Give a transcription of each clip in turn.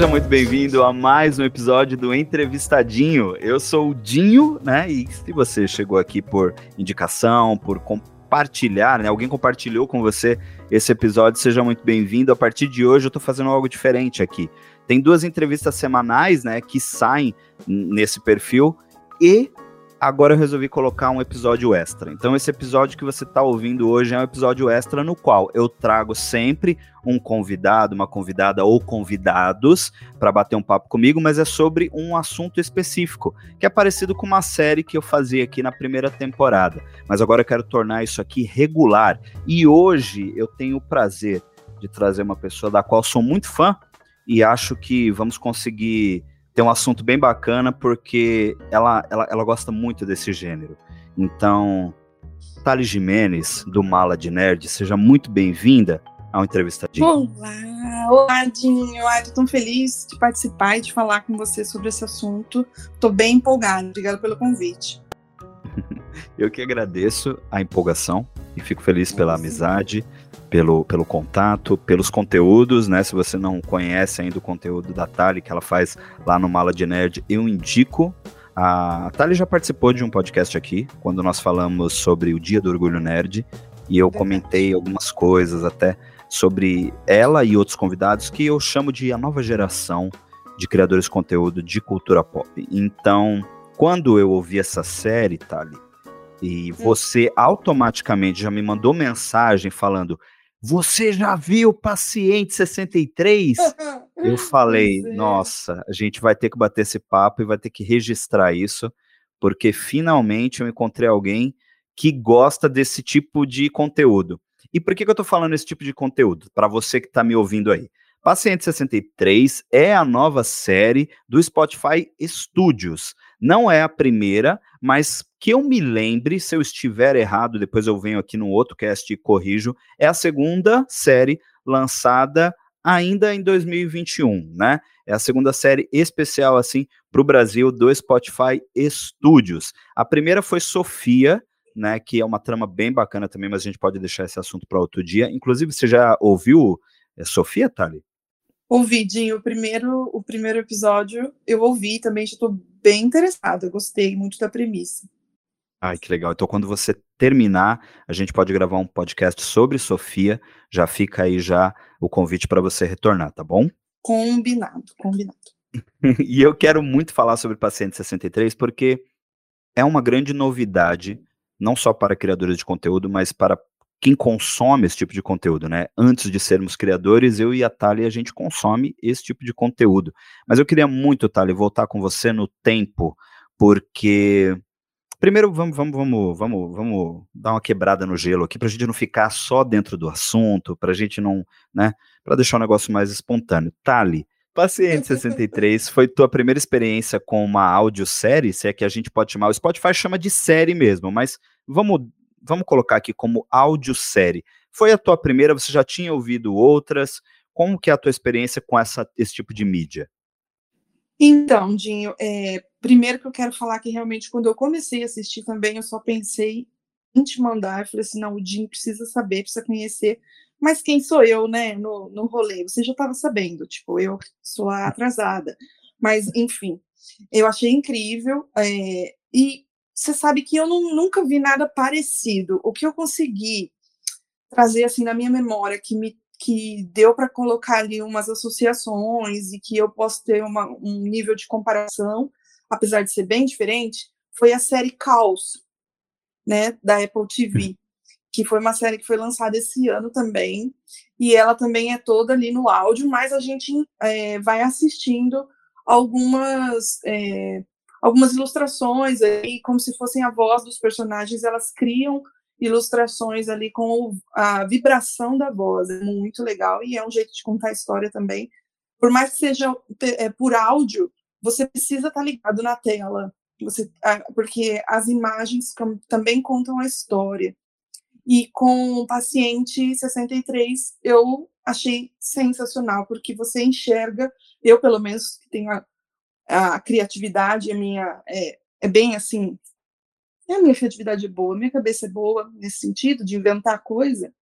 Seja muito bem-vindo a mais um episódio do Entrevistadinho. Eu sou o Dinho, né? E se você chegou aqui por indicação, por compartilhar, né? Alguém compartilhou com você esse episódio, seja muito bem-vindo. A partir de hoje eu tô fazendo algo diferente aqui. Tem duas entrevistas semanais, né, que saem nesse perfil e agora eu resolvi colocar um episódio extra. Então, esse episódio que você está ouvindo hoje é um episódio extra no qual eu trago sempre um convidado, uma convidada ou convidados para bater um papo comigo, mas é sobre um assunto específico, que é parecido com uma série que eu fazia aqui na primeira temporada. Mas agora eu quero tornar isso aqui regular. E hoje eu tenho o prazer de trazer uma pessoa da qual sou muito fã e acho que vamos conseguir tem um assunto bem bacana porque ela, ela, ela gosta muito desse gênero. Então, Thales Jimenez, do Mala de Nerd, seja muito bem-vinda ao Entrevistadinho. Olá, olá, Dinho. Ai, tô tão feliz de participar e de falar com você sobre esse assunto. Tô bem empolgada. Obrigada pelo convite. Eu que agradeço a empolgação e fico feliz pela amizade, pelo, pelo contato, pelos conteúdos, né? Se você não conhece ainda o conteúdo da Tali, que ela faz lá no Mala de Nerd, eu indico. A Tali já participou de um podcast aqui, quando nós falamos sobre o Dia do Orgulho Nerd, e eu comentei algumas coisas até sobre ela e outros convidados que eu chamo de a nova geração de criadores de conteúdo de cultura pop. Então, quando eu ouvi essa série, Tali, e hum. você automaticamente já me mandou mensagem falando: Você já viu Paciente 63? Eu falei: é. Nossa, a gente vai ter que bater esse papo e vai ter que registrar isso, porque finalmente eu encontrei alguém que gosta desse tipo de conteúdo. E por que, que eu tô falando esse tipo de conteúdo? Para você que está me ouvindo aí. Paciente 63 é a nova série do Spotify Studios. Não é a primeira, mas que eu me lembre, se eu estiver errado, depois eu venho aqui no outro cast e corrijo, é a segunda série lançada ainda em 2021, né? É a segunda série especial, assim, para o Brasil do Spotify Studios. A primeira foi Sofia, né? Que é uma trama bem bacana também, mas a gente pode deixar esse assunto para outro dia. Inclusive, você já ouviu é, Sofia, Thali? Ouvi, Dinho, o primeiro, o primeiro episódio eu ouvi também, já estou bem interessada, eu gostei muito da premissa. Ai, que legal. Então, quando você terminar, a gente pode gravar um podcast sobre Sofia. Já fica aí já o convite para você retornar, tá bom? Combinado, combinado. e eu quero muito falar sobre Paciente 63 porque é uma grande novidade, não só para criadores de conteúdo, mas para quem consome esse tipo de conteúdo, né? Antes de sermos criadores, eu e a Thali, a gente consome esse tipo de conteúdo. Mas eu queria muito, Thali, voltar com você no tempo, porque primeiro vamos, vamos, vamos, vamos, vamos dar uma quebrada no gelo aqui para a gente não ficar só dentro do assunto, para a gente não, né? Para deixar o negócio mais espontâneo. Thali, Paciente 63 foi tua primeira experiência com uma audiosérie, se é que a gente pode chamar, o Spotify chama de série mesmo, mas vamos vamos colocar aqui como audiosérie. Foi a tua primeira, você já tinha ouvido outras? Como que é a tua experiência com essa, esse tipo de mídia? Então, Dinho, é, primeiro que eu quero falar que realmente quando eu comecei a assistir também, eu só pensei em te mandar, eu falei assim, não, o Dinho precisa saber, precisa conhecer, mas quem sou eu, né, no, no rolê? Você já estava sabendo, tipo, eu sou a atrasada, mas enfim, eu achei incrível, é, e você sabe que eu não, nunca vi nada parecido. O que eu consegui trazer assim na minha memória que me que deu para colocar ali umas associações e que eu posso ter uma, um nível de comparação, apesar de ser bem diferente, foi a série Caos, né, da Apple TV, que foi uma série que foi lançada esse ano também, e ela também é toda ali no áudio, mas a gente é, vai assistindo algumas é, algumas ilustrações aí, como se fossem a voz dos personagens, elas criam ilustrações ali com a vibração da voz, é muito legal e é um jeito de contar a história também. Por mais que seja é, por áudio, você precisa estar ligado na tela, você, porque as imagens também contam a história. E com o paciente 63, eu achei sensacional, porque você enxerga, eu pelo menos que tenho a, a criatividade é minha é, é bem assim é a minha criatividade é boa minha cabeça é boa nesse sentido de inventar coisa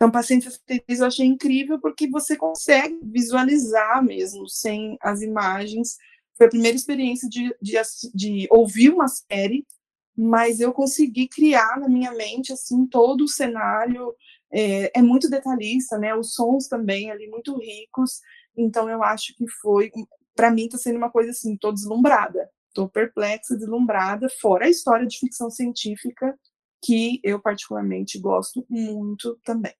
Então, Paciente 63 eu achei incrível porque você consegue visualizar mesmo, sem as imagens. Foi a primeira experiência de, de, de ouvir uma série, mas eu consegui criar na minha mente, assim, todo o cenário. É, é muito detalhista, né? Os sons também ali muito ricos. Então, eu acho que foi, para mim, está sendo uma coisa assim, tô deslumbrada. Estou perplexa, deslumbrada, fora a história de ficção científica, que eu particularmente gosto muito também.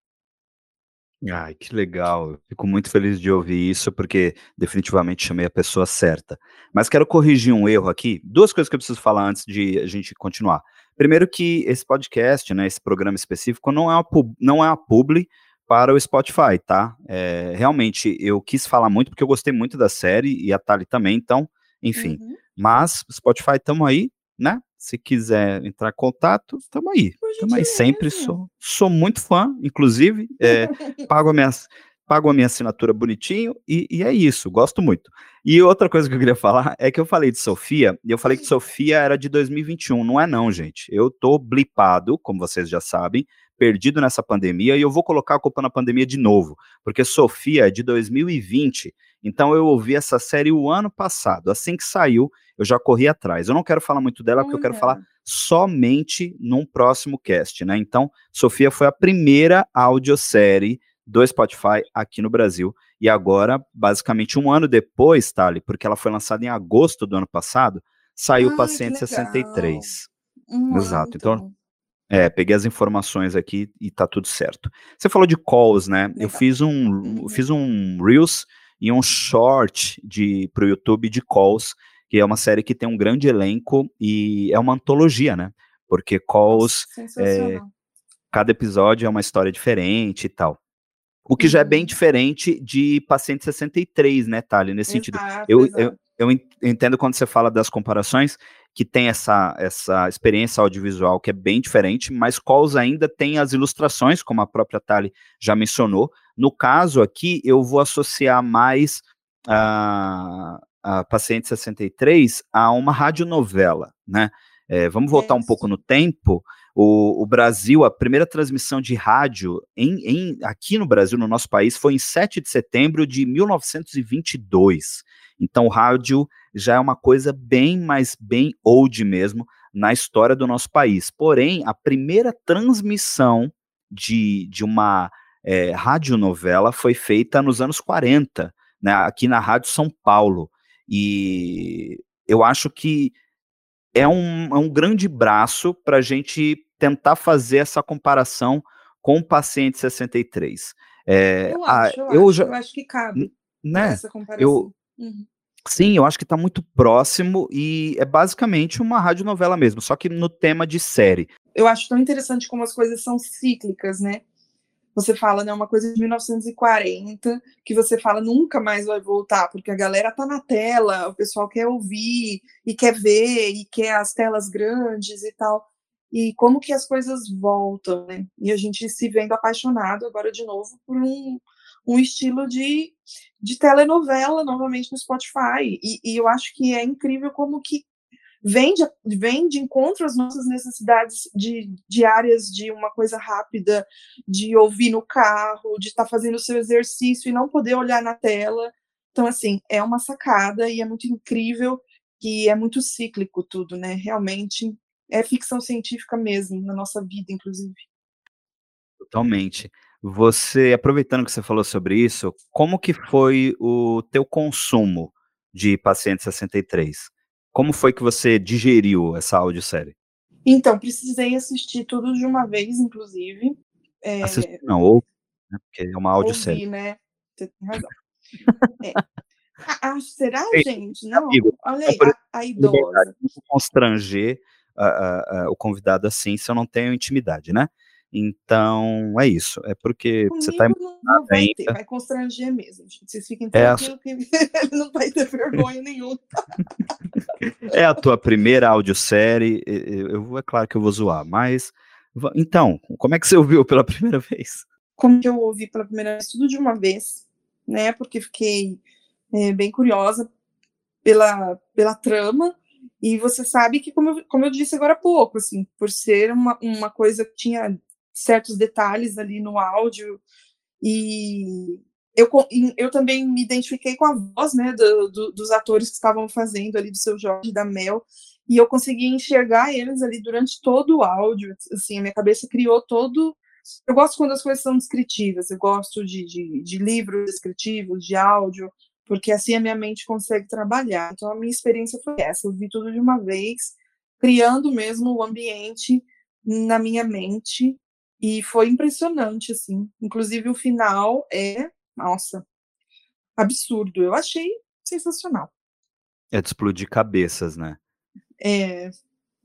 Ai, que legal. Fico muito feliz de ouvir isso, porque definitivamente chamei a pessoa certa. Mas quero corrigir um erro aqui. Duas coisas que eu preciso falar antes de a gente continuar. Primeiro que esse podcast, né, esse programa específico, não é uma, não é uma publi para o Spotify, tá? É, realmente, eu quis falar muito porque eu gostei muito da série e a Tali também, então, enfim. Uhum. Mas, Spotify, estamos aí, né? Se quiser entrar em contato, estamos aí. Estamos aí sempre. Sou, sou muito fã, inclusive. É, pago, a minha, pago a minha assinatura bonitinho e, e, é isso. Gosto muito. E outra coisa que eu queria falar é que eu falei de Sofia e eu falei que Sofia era de 2021. Não é, não, gente. Eu tô blipado, como vocês já sabem, perdido nessa pandemia e eu vou colocar a culpa na pandemia de novo, porque Sofia é de 2020. Então eu ouvi essa série o ano passado, assim que saiu, eu já corri atrás. Eu não quero falar muito dela, porque eu quero falar somente num próximo cast, né? Então, Sofia foi a primeira audiosérie do Spotify aqui no Brasil. E agora, basicamente um ano depois, Tali, porque ela foi lançada em agosto do ano passado, saiu Ai, Paciente 63. Hum, Exato. Então, é, peguei as informações aqui e tá tudo certo. Você falou de calls, né? Legal. Eu fiz um, fiz um Reels e um short de pro YouTube de calls que é uma série que tem um grande elenco e é uma antologia, né? Porque Calls, é, cada episódio é uma história diferente e tal. O que já é bem uhum. diferente de Paciente 63, né, Thali? Nesse exato, sentido. Eu, eu, eu entendo quando você fala das comparações, que tem essa, essa experiência audiovisual que é bem diferente, mas Calls ainda tem as ilustrações, como a própria Thali já mencionou. No caso aqui, eu vou associar mais a, a Paciente 63 a uma radionovela, né? É, vamos voltar um pouco no tempo. O, o, Brasil, a primeira transmissão de rádio em, em, aqui no Brasil, no nosso país, foi em 7 de setembro de 1922. Então, o rádio já é uma coisa bem, mais bem old mesmo na história do nosso país. Porém, a primeira transmissão de, de uma é, radionovela foi feita nos anos 40, né, aqui na Rádio São Paulo. E eu acho que é um, é um grande braço para a gente tentar fazer essa comparação com o paciente 63. É, eu, acho, a, eu, eu, já, eu acho que cabe né, essa comparação. Eu, uhum. Sim, eu acho que está muito próximo e é basicamente uma radionovela mesmo, só que no tema de série. Eu acho tão interessante como as coisas são cíclicas, né? você fala, né, uma coisa de 1940, que você fala nunca mais vai voltar, porque a galera tá na tela, o pessoal quer ouvir e quer ver e quer as telas grandes e tal. E como que as coisas voltam, né? E a gente se vendo apaixonado agora de novo por um, um estilo de, de telenovela novamente no Spotify. E, e eu acho que é incrível como que vem de, vem de encontro às nossas necessidades de, diárias de uma coisa rápida, de ouvir no carro, de estar tá fazendo o seu exercício e não poder olhar na tela. Então, assim, é uma sacada e é muito incrível que é muito cíclico tudo, né? Realmente é ficção científica mesmo, na nossa vida, inclusive. Totalmente. Você, aproveitando que você falou sobre isso, como que foi o teu consumo de Paciente 63? Como foi que você digeriu essa audiosérie? Então, precisei assistir tudo de uma vez, inclusive. É... Assistir, não, ou, né, porque é uma audiosérie. Ouvi, né? Você tem razão. é. ah, será, Ei, gente? Não, amigo, olha aí, a, a idosa. Não constranger uh, uh, o convidado assim se eu não tenho intimidade, né? Então, é isso. É porque Comigo você está não, vai ter, vai constranger mesmo. Vocês fiquem tranquilos é a... que ele não vai ter vergonha nenhuma. é a tua primeira audiosérie. Eu, é claro que eu vou zoar, mas. Então, como é que você ouviu pela primeira vez? Como que eu ouvi pela primeira vez? Tudo de uma vez, né? Porque fiquei é, bem curiosa pela, pela trama. E você sabe que, como eu, como eu disse agora há pouco, assim, por ser uma, uma coisa que tinha certos detalhes ali no áudio e eu, eu também me identifiquei com a voz, né, do, do, dos atores que estavam fazendo ali do seu Jorge da Mel e eu consegui enxergar eles ali durante todo o áudio, assim, a minha cabeça criou todo eu gosto quando as coisas são descritivas, eu gosto de, de, de livros descritivos, de áudio, porque assim a minha mente consegue trabalhar. Então a minha experiência foi essa, eu vi tudo de uma vez, criando mesmo o ambiente na minha mente e foi impressionante assim. Inclusive o final é, nossa, absurdo. Eu achei sensacional. É de explodir cabeças, né? É.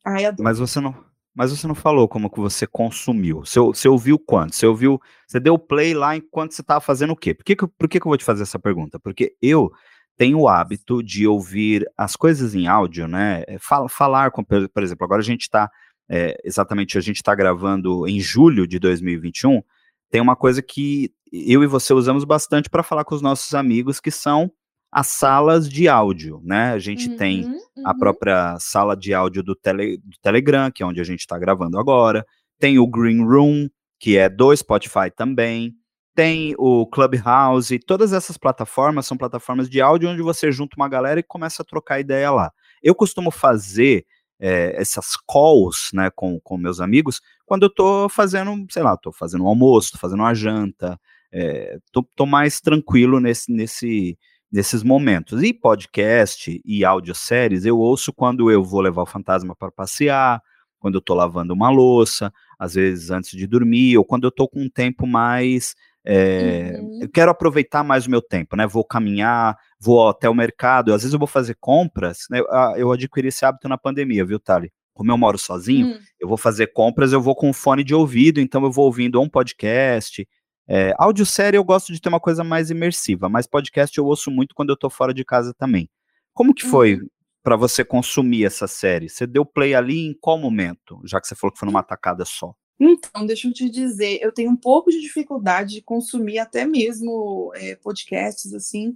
Ai, adoro. Mas você não mas você não falou como que você consumiu. Você, você ouviu quanto? Você ouviu. Você deu play lá enquanto você estava fazendo o quê? Por, que, por que, que eu vou te fazer essa pergunta? Porque eu tenho o hábito de ouvir as coisas em áudio, né? É, fal, falar com, por exemplo, agora a gente está. É, exatamente, a gente está gravando em julho de 2021. Tem uma coisa que eu e você usamos bastante para falar com os nossos amigos, que são as salas de áudio, né? A gente uhum, tem uhum. a própria sala de áudio do, tele, do Telegram, que é onde a gente está gravando agora, tem o Green Room, que é do Spotify também, tem o Clubhouse, todas essas plataformas são plataformas de áudio onde você junta uma galera e começa a trocar ideia lá. Eu costumo fazer é, essas calls, né, com, com meus amigos, quando eu tô fazendo, sei lá, tô fazendo um almoço, tô fazendo uma janta, é, tô, tô mais tranquilo nesse, nesse, nesses momentos. E podcast e audioséries eu ouço quando eu vou levar o fantasma para passear, quando eu estou lavando uma louça, às vezes antes de dormir, ou quando eu estou com um tempo mais. É, uhum. Eu quero aproveitar mais o meu tempo, né? Vou caminhar, vou até o mercado, às vezes eu vou fazer compras. Né? Eu adquiri esse hábito na pandemia, viu, Thali? Como eu moro sozinho, uhum. eu vou fazer compras, eu vou com fone de ouvido, então eu vou ouvindo um podcast, é, audiosérie eu gosto de ter uma coisa mais imersiva, mas podcast eu ouço muito quando eu tô fora de casa também. Como que foi uhum. para você consumir essa série? Você deu play ali em qual momento? Já que você falou que foi numa tacada só. Então, deixa eu te dizer, eu tenho um pouco de dificuldade de consumir até mesmo é, podcasts assim,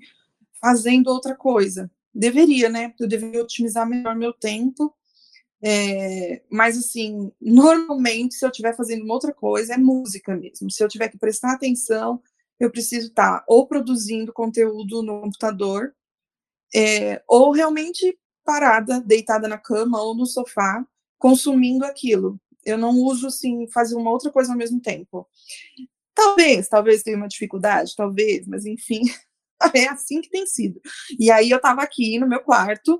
fazendo outra coisa. Deveria, né? Eu deveria otimizar melhor meu tempo é, mas, assim, normalmente, se eu estiver fazendo uma outra coisa, é música mesmo. Se eu tiver que prestar atenção, eu preciso estar ou produzindo conteúdo no computador, é, ou realmente parada, deitada na cama ou no sofá, consumindo aquilo. Eu não uso, assim, fazer uma outra coisa ao mesmo tempo. Talvez, talvez tenha uma dificuldade, talvez, mas enfim, é assim que tem sido. E aí eu estava aqui no meu quarto,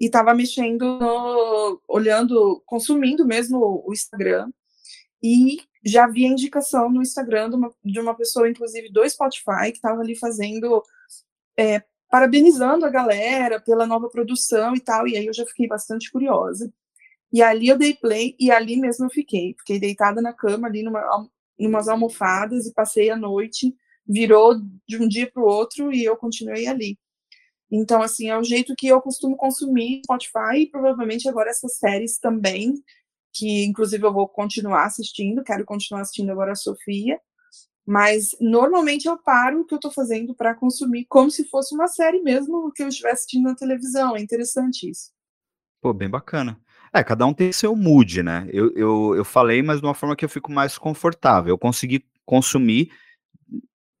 e estava mexendo, no, olhando, consumindo mesmo o Instagram, e já vi a indicação no Instagram de uma, de uma pessoa, inclusive do Spotify, que estava ali fazendo, é, parabenizando a galera pela nova produção e tal, e aí eu já fiquei bastante curiosa. E ali eu dei play, e ali mesmo eu fiquei, fiquei deitada na cama, ali numa, numas almofadas, e passei a noite, virou de um dia para o outro, e eu continuei ali. Então, assim, é o jeito que eu costumo consumir Spotify e provavelmente agora essas séries também, que inclusive eu vou continuar assistindo, quero continuar assistindo agora a Sofia, mas normalmente eu paro o que eu estou fazendo para consumir como se fosse uma série mesmo que eu estivesse assistindo na televisão. É interessante isso. Pô, bem bacana. É, cada um tem seu mood, né? Eu, eu, eu falei, mas de uma forma que eu fico mais confortável. Eu consegui consumir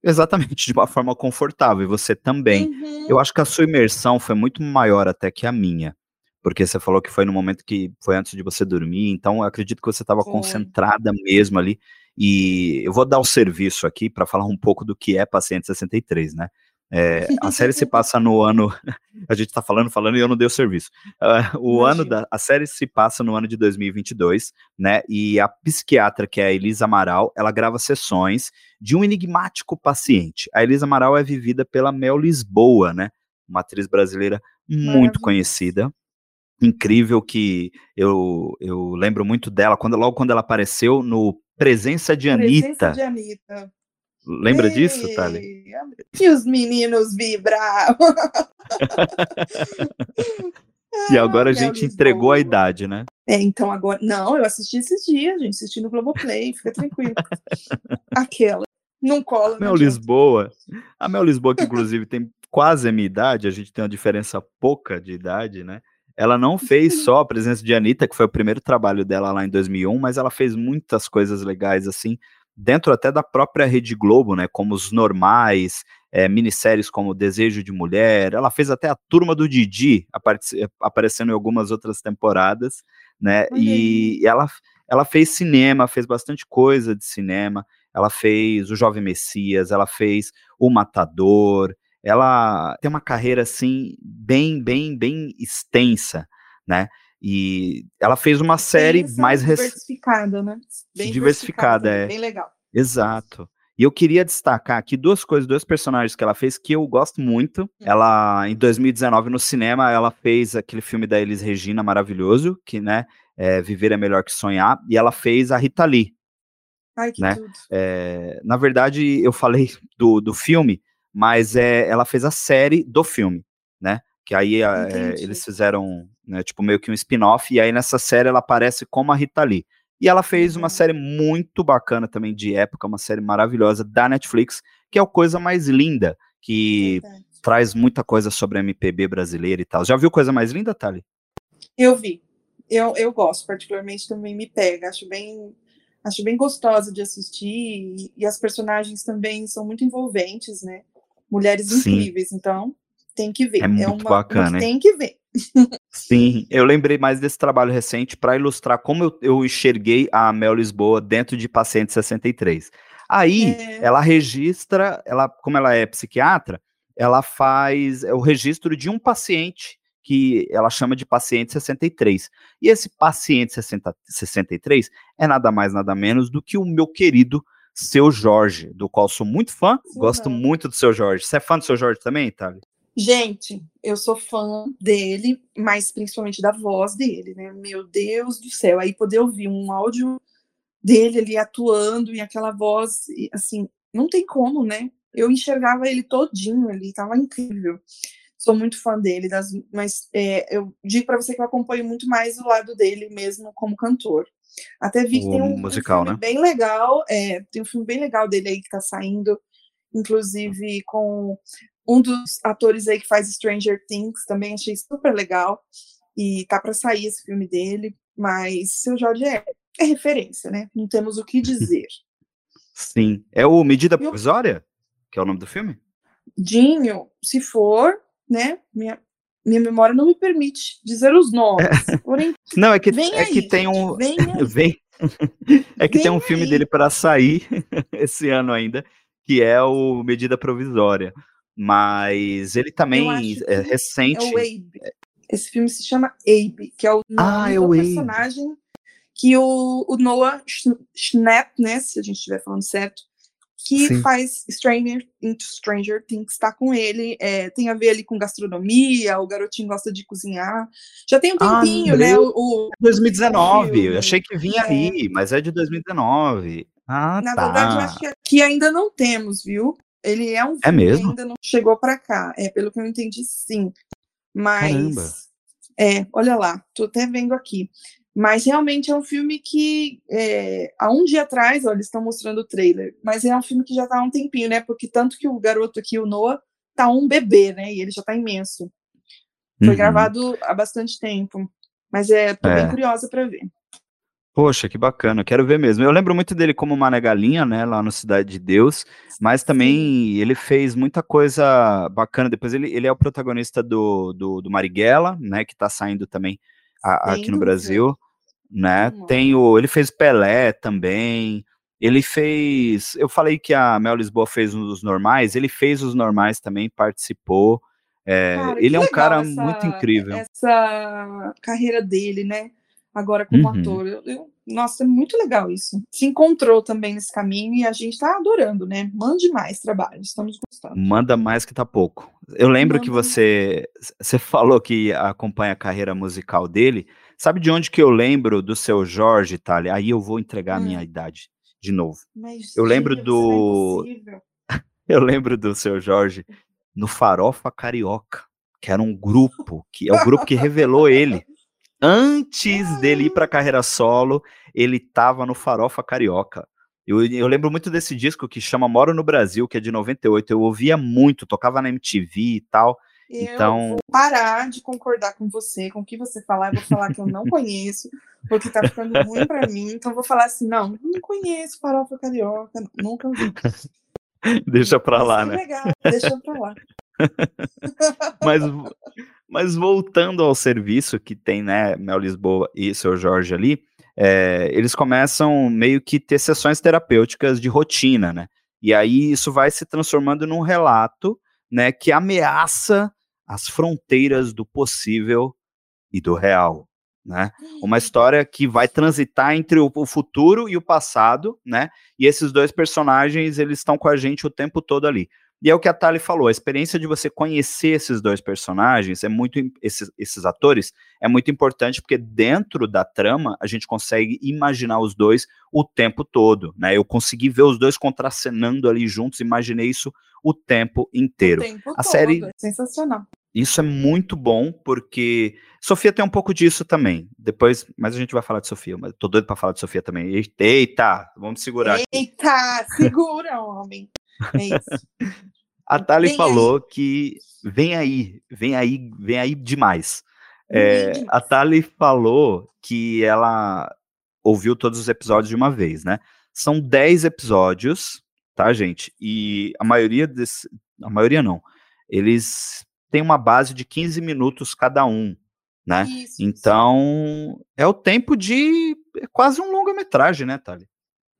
Exatamente, de uma forma confortável, e você também. Uhum. Eu acho que a sua imersão foi muito maior até que a minha, porque você falou que foi no momento que foi antes de você dormir, então eu acredito que você estava concentrada mesmo ali. E eu vou dar o serviço aqui para falar um pouco do que é Paciente 63, né? É, a série se passa no ano. A gente tá falando, falando e eu não dei o serviço. Uh, o Imagina. ano da. A série se passa no ano de 2022, né? E a psiquiatra, que é a Elisa Amaral, ela grava sessões de um enigmático paciente. A Elisa Amaral é vivida pela Mel Lisboa, né? Uma atriz brasileira muito conhecida. Incrível que eu, eu lembro muito dela, quando, logo quando ela apareceu no Presença de Anitta. Presença de Anitta. Lembra Ei, disso, Thali? E os meninos vibram. e agora a gente entregou a idade, né? É, então agora. Não, eu assisti esses dias, gente. Assisti no Globoplay, fica tranquilo. Aquela. Não cola. Mel Lisboa. A Mel Lisboa, que inclusive tem quase a minha idade, a gente tem uma diferença pouca de idade, né? ela não fez só a presença de Anitta, que foi o primeiro trabalho dela lá em 2001, mas ela fez muitas coisas legais, assim, dentro até da própria Rede Globo, né, como os normais, é, minisséries como Desejo de Mulher, ela fez até a Turma do Didi, aparecendo em algumas outras temporadas, né, e ela, ela fez cinema, fez bastante coisa de cinema, ela fez O Jovem Messias, ela fez O Matador, ela tem uma carreira assim bem, bem, bem extensa, né? E ela fez uma série bem mais diversificada, né? Bem diversificada, é. Bem legal. Exato. E eu queria destacar aqui duas coisas, dois personagens que ela fez que eu gosto muito. Hum. Ela, em 2019, no cinema, ela fez aquele filme da Elis Regina maravilhoso, que, né, é, Viver é Melhor que Sonhar, e ela fez a Rita Lee. Ai, que né? É, na verdade, eu falei do, do filme, mas é, ela fez a série do filme, né? Que aí é, eles fizeram, né, tipo, meio que um spin-off, e aí nessa série ela aparece como a Rita Lee. E ela fez uhum. uma série muito bacana também de época, uma série maravilhosa da Netflix, que é o Coisa Mais Linda, que Verdade. traz muita coisa sobre a MPB brasileira e tal. Já viu Coisa Mais Linda, Thali? Eu vi. Eu, eu gosto, particularmente também me pega. Acho bem acho bem gostosa de assistir e, e, as personagens também são muito envolventes, né? mulheres Sim. incríveis, então tem que ver. É, é muito uma, bacana. Tem que ver. Sim, eu lembrei mais desse trabalho recente para ilustrar como eu, eu, enxerguei a Mel Lisboa dentro de Paciente 63. Aí, é... ela registra, ela, como ela é psiquiatra, ela faz o registro de um paciente que ela chama de paciente 63. E esse paciente 60, 63 é nada mais, nada menos do que o meu querido seu Jorge, do qual sou muito fã, Sim, gosto não. muito do seu Jorge. Você é fã do seu Jorge também, Itália? Gente, eu sou fã dele, mas principalmente da voz dele, né? Meu Deus do céu, aí poder ouvir um áudio dele ali atuando e aquela voz, assim, não tem como, né? Eu enxergava ele todinho ali, tava incrível. Sou muito fã dele, das, mas é, eu digo para você que eu acompanho muito mais o lado dele mesmo como cantor. Até vi que o tem um, musical, um filme né? bem legal, é, tem um filme bem legal dele aí que tá saindo, inclusive com um dos atores aí que faz Stranger Things, também achei super legal, e tá para sair esse filme dele, mas seu Jorge é, é referência, né? Não temos o que dizer. Sim. É o Medida Provisória? Que é o nome do filme? Dinho, se for, né? Minha, minha memória não me permite dizer os nomes. É. Porém, não, é que, é aí, que tem um. Vem, vem é que vem tem um aí. filme dele para sair esse ano ainda, que é o Medida Provisória. Mas ele também é recente. É o Abe. Esse filme se chama Abe, que é o nome ah, é o do Abe. personagem que o, o Noah Schnapp, né, se a gente estiver falando certo, que Sim. faz Stranger into Stranger Things, está com ele, é, tem a ver ali com gastronomia, o garotinho gosta de cozinhar. Já tem um ah, tempinho, ah, né? O, o 2019, o eu achei que vinha é. aí, mas é de 2019. Ah, Na tá. verdade, eu acho que aqui ainda não temos, viu? Ele é um é mesmo? que ainda não chegou para cá. É, pelo que eu entendi, sim. Mas. Caramba. É, olha lá, tô até vendo aqui. Mas realmente é um filme que, é, há um dia atrás, ó, eles estão mostrando o trailer, mas é um filme que já está há um tempinho, né? Porque tanto que o garoto aqui, o Noah, tá um bebê, né? E ele já está imenso. Foi uhum. gravado há bastante tempo. Mas é, tô é. bem curiosa para ver. Poxa, que bacana, quero ver mesmo. Eu lembro muito dele como Mané Galinha, né, lá no Cidade de Deus, mas também ele fez muita coisa bacana. Depois ele, ele é o protagonista do, do, do Marighella, né, que tá saindo também a, aqui no Brasil né? Tem o, ele fez Pelé também. Ele fez, eu falei que a Mel Lisboa fez um dos normais, ele fez os normais também, participou. É, cara, ele é um cara essa, muito incrível. Essa carreira dele, né? Agora como uhum. ator. Eu, eu, nossa, é muito legal isso. Se encontrou também nesse caminho e a gente tá adorando, né? Mande mais trabalho, estamos gostando. Manda mais que tá pouco. Eu lembro Manda que você, você falou que acompanha a carreira musical dele. Sabe de onde que eu lembro do seu Jorge, Thalia? Aí eu vou entregar hum. a minha hum. idade de novo. Mas, eu lembro do. É eu lembro do seu Jorge no Farofa Carioca, que era um grupo, que é o grupo que revelou ele. Antes dele ir para a carreira solo, ele estava no Farofa Carioca. Eu, eu, lembro muito desse disco que chama Moro no Brasil, que é de 98. Eu ouvia muito, tocava na MTV e tal. Eu então... vou parar de concordar com você, com o que você falar, eu vou falar que eu não conheço, porque tá ficando ruim para mim, então eu vou falar assim, não, não conheço farofa carioca, nunca vi. Deixa para lá, né? Legal, deixa para lá. mas, mas voltando ao serviço que tem, né, Mel Lisboa e seu Jorge ali, é, eles começam meio que ter sessões terapêuticas de rotina, né? E aí isso vai se transformando num relato, né, que ameaça as fronteiras do possível e do real, né? Uma história que vai transitar entre o, o futuro e o passado, né? E esses dois personagens, eles estão com a gente o tempo todo ali. E é o que a Tali falou, a experiência de você conhecer esses dois personagens é muito esses, esses atores é muito importante porque dentro da trama a gente consegue imaginar os dois o tempo todo, né? Eu consegui ver os dois contracenando ali juntos, imaginei isso o tempo inteiro. O tempo a todo, série é sensacional. Isso é muito bom porque Sofia tem um pouco disso também. Depois, mas a gente vai falar de Sofia, mas tô doido para falar de Sofia também. Eita, vamos segurar. Eita, aqui. segura, homem. É isso. A Thali falou aí. que vem aí, vem aí, vem aí demais. É, a Thali falou que ela ouviu todos os episódios de uma vez, né? São 10 episódios, tá, gente? E a maioria desse. A maioria não. Eles têm uma base de 15 minutos cada um, né? Isso, então, é o tempo de é quase um longa-metragem, né, Thali?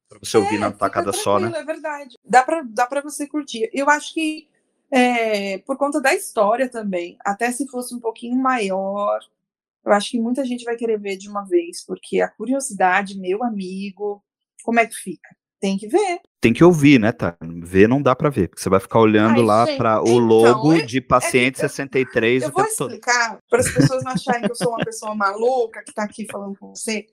Pra você ouvir é, na tacada só, né? É verdade. Dá pra, dá pra você curtir. Eu acho que é, por conta da história também, até se fosse um pouquinho maior, eu acho que muita gente vai querer ver de uma vez, porque a curiosidade, meu amigo, como é que fica? Tem que ver. Tem que ouvir, né, tá? Ver não dá para ver, porque você vai ficar olhando Ai, lá para o então, logo é, de paciente é, 63 eu vou explicar para as pessoas não acharem que eu sou uma pessoa maluca que está aqui falando com você.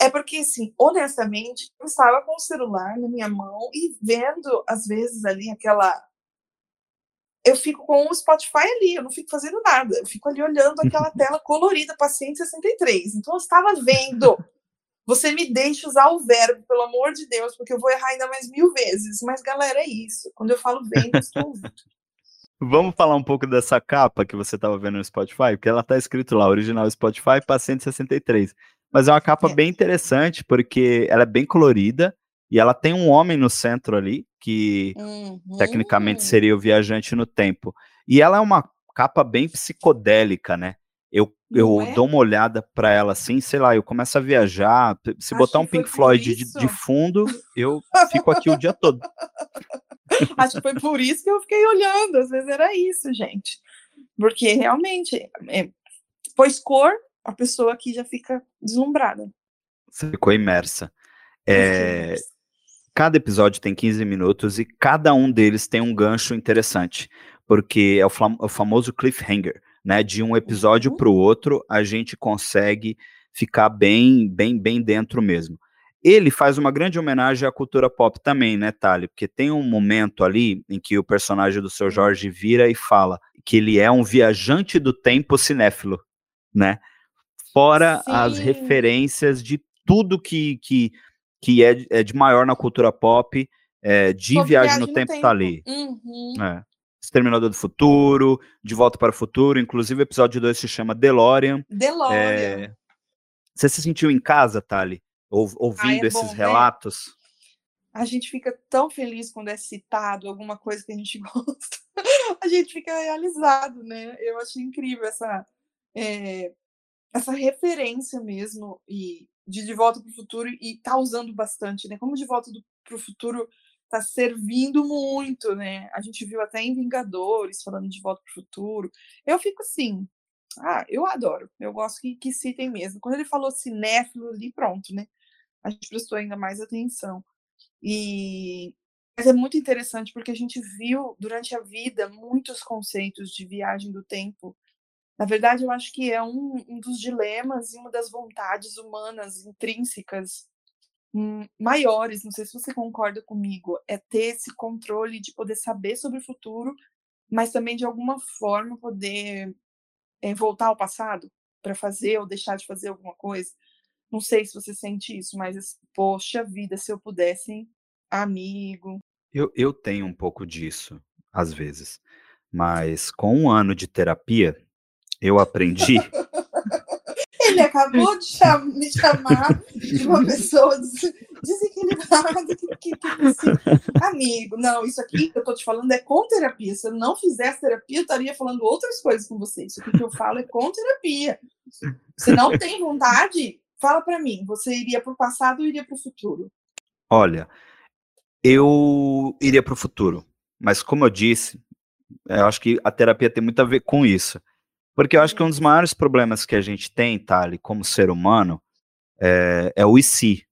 É porque, assim, honestamente, eu estava com o celular na minha mão e vendo, às vezes, ali aquela. Eu fico com o Spotify ali, eu não fico fazendo nada, eu fico ali olhando aquela tela colorida, paciente 63. Então, eu estava vendo. Você me deixa usar o verbo, pelo amor de Deus, porque eu vou errar ainda mais mil vezes. Mas, galera, é isso. Quando eu falo vendo, estou ouvindo. Vamos falar um pouco dessa capa que você estava vendo no Spotify, porque ela está escrito lá, original Spotify, paciente 63. Mas é uma capa é. bem interessante, porque ela é bem colorida e ela tem um homem no centro ali, que uhum. tecnicamente seria o viajante no tempo. E ela é uma capa bem psicodélica, né? Eu, eu é? dou uma olhada para ela assim, sei lá, eu começo a viajar. Se Acho botar um Pink Floyd de, de, fundo, eu fico aqui o dia todo. Acho que foi por isso que eu fiquei olhando. Às vezes era isso, gente. Porque realmente, é, pois cor a pessoa aqui já fica deslumbrada. Você ficou imersa. É, cada episódio tem 15 minutos e cada um deles tem um gancho interessante, porque é o, é o famoso cliffhanger, né? De um episódio uhum. para o outro, a gente consegue ficar bem, bem, bem dentro mesmo. Ele faz uma grande homenagem à cultura pop também, né, Thali? Porque tem um momento ali em que o personagem do seu. Jorge vira e fala que ele é um viajante do tempo cinéfilo, né? Fora Sim. as referências de tudo que, que, que é, é de maior na cultura pop, é, de viagem, viagem, no, no tempo, tempo tá ali. Uhum. É. Exterminador do Futuro, De Volta para o Futuro, inclusive o episódio 2 se chama DeLorean. DeLorean. É... Você se sentiu em casa, Thali, ouvindo ah, esses bom, né? relatos? Né? A gente fica tão feliz quando é citado alguma coisa que a gente gosta. a gente fica realizado, né? Eu achei incrível essa, é, essa referência mesmo e de De Volta para o Futuro e tá usando bastante, né? Como De Volta para o Futuro tá servindo muito, né? A gente viu até em Vingadores falando de Volta para o Futuro. Eu fico assim, ah, eu adoro, eu gosto que, que citem mesmo. Quando ele falou cinéfilo ali, pronto, né? A gente prestou ainda mais atenção. E mas é muito interessante porque a gente viu durante a vida muitos conceitos de viagem do tempo na verdade, eu acho que é um, um dos dilemas e uma das vontades humanas intrínsecas hum, maiores, não sei se você concorda comigo, é ter esse controle de poder saber sobre o futuro, mas também de alguma forma poder é, voltar ao passado para fazer ou deixar de fazer alguma coisa. Não sei se você sente isso, mas poxa vida, se eu pudesse, hein? amigo. Eu, eu tenho um pouco disso, às vezes. mas com um ano de terapia, eu aprendi. Ele acabou de cham me chamar de uma pessoa des desequilibrada. Que, que, que. Amigo, não, isso aqui que eu tô te falando é com terapia. Se eu não fizesse terapia, eu estaria falando outras coisas com você. Isso aqui que eu falo é com terapia. Se não tem vontade, fala para mim. Você iria para o passado ou iria para o futuro? Olha, eu iria para o futuro. Mas como eu disse, eu acho que a terapia tem muito a ver com isso. Porque eu acho que um dos maiores problemas que a gente tem, Thali, como ser humano, é, é o e se,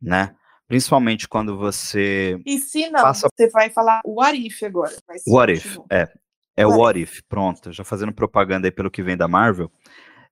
né? Principalmente quando você. E se não, passa... você vai falar o what if agora. What if, é. É o what if, pronto. Já fazendo propaganda aí pelo que vem da Marvel.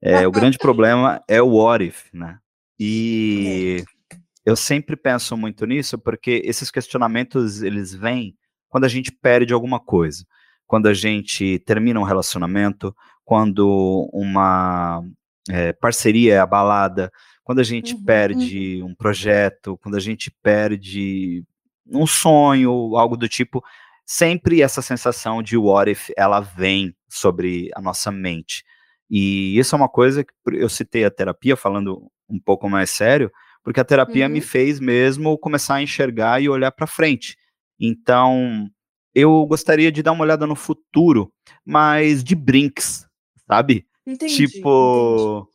É, o grande problema é o what if, né? E é. eu sempre penso muito nisso porque esses questionamentos, eles vêm quando a gente perde alguma coisa. Quando a gente termina um relacionamento, quando uma é, parceria é abalada, quando a gente uhum, perde uhum. um projeto, quando a gente perde um sonho, algo do tipo, sempre essa sensação de what if, ela vem sobre a nossa mente. E isso é uma coisa que eu citei a terapia, falando um pouco mais sério, porque a terapia uhum. me fez mesmo começar a enxergar e olhar para frente. Então, eu gostaria de dar uma olhada no futuro, mas de brinks, sabe? Entendi, tipo,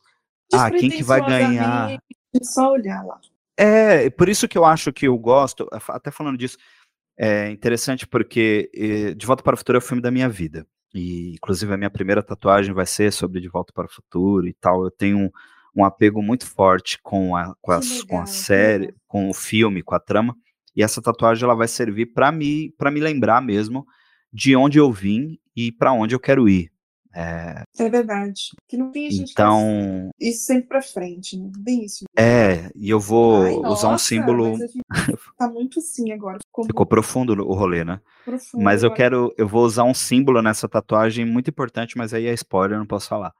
entendi. ah, quem que vai ganhar? Só olhar lá. É, por isso que eu acho que eu gosto, até falando disso, é interessante porque De Volta para o Futuro é o filme da minha vida. E, inclusive, a minha primeira tatuagem vai ser sobre De Volta para o Futuro e tal. Eu tenho um, um apego muito forte com a, com, legal, com a série, com o filme, com a trama. E essa tatuagem ela vai servir para me, me lembrar mesmo de onde eu vim e para onde eu quero ir. É, é verdade. Que não tem gente então isso sempre para frente, né? Bem isso. É, e eu vou Ai, usar nossa, um símbolo. tá muito assim agora. Ficou, Ficou profundo o rolê, né? Profundo mas eu agora. quero, eu vou usar um símbolo nessa tatuagem muito importante, mas aí é spoiler, não posso falar.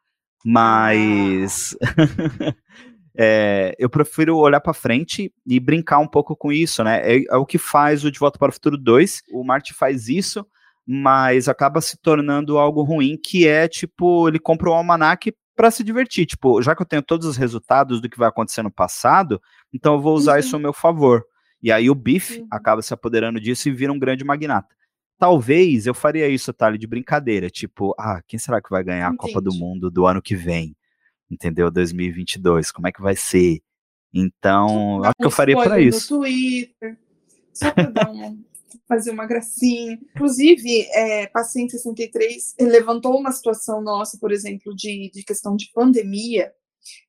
Mas ah. é, eu prefiro olhar para frente e brincar um pouco com isso, né? É, é, o que faz o De Volta para o Futuro 2. O Marty faz isso mas acaba se tornando algo ruim, que é tipo, ele compra o almanac para se divertir. Tipo, já que eu tenho todos os resultados do que vai acontecer no passado, então eu vou usar uhum. isso a meu favor. E aí o Biff uhum. acaba se apoderando disso e vira um grande magnata. Talvez eu faria isso, Thali, de brincadeira, tipo, ah, quem será que vai ganhar Entendi. a Copa do Mundo do ano que vem? Entendeu? 2022, como é que vai ser? Então, acho que eu faria para isso. No Twitter, só para dar um fazer uma gracinha. Inclusive, é, Paciente 63 levantou uma situação nossa, por exemplo, de, de questão de pandemia,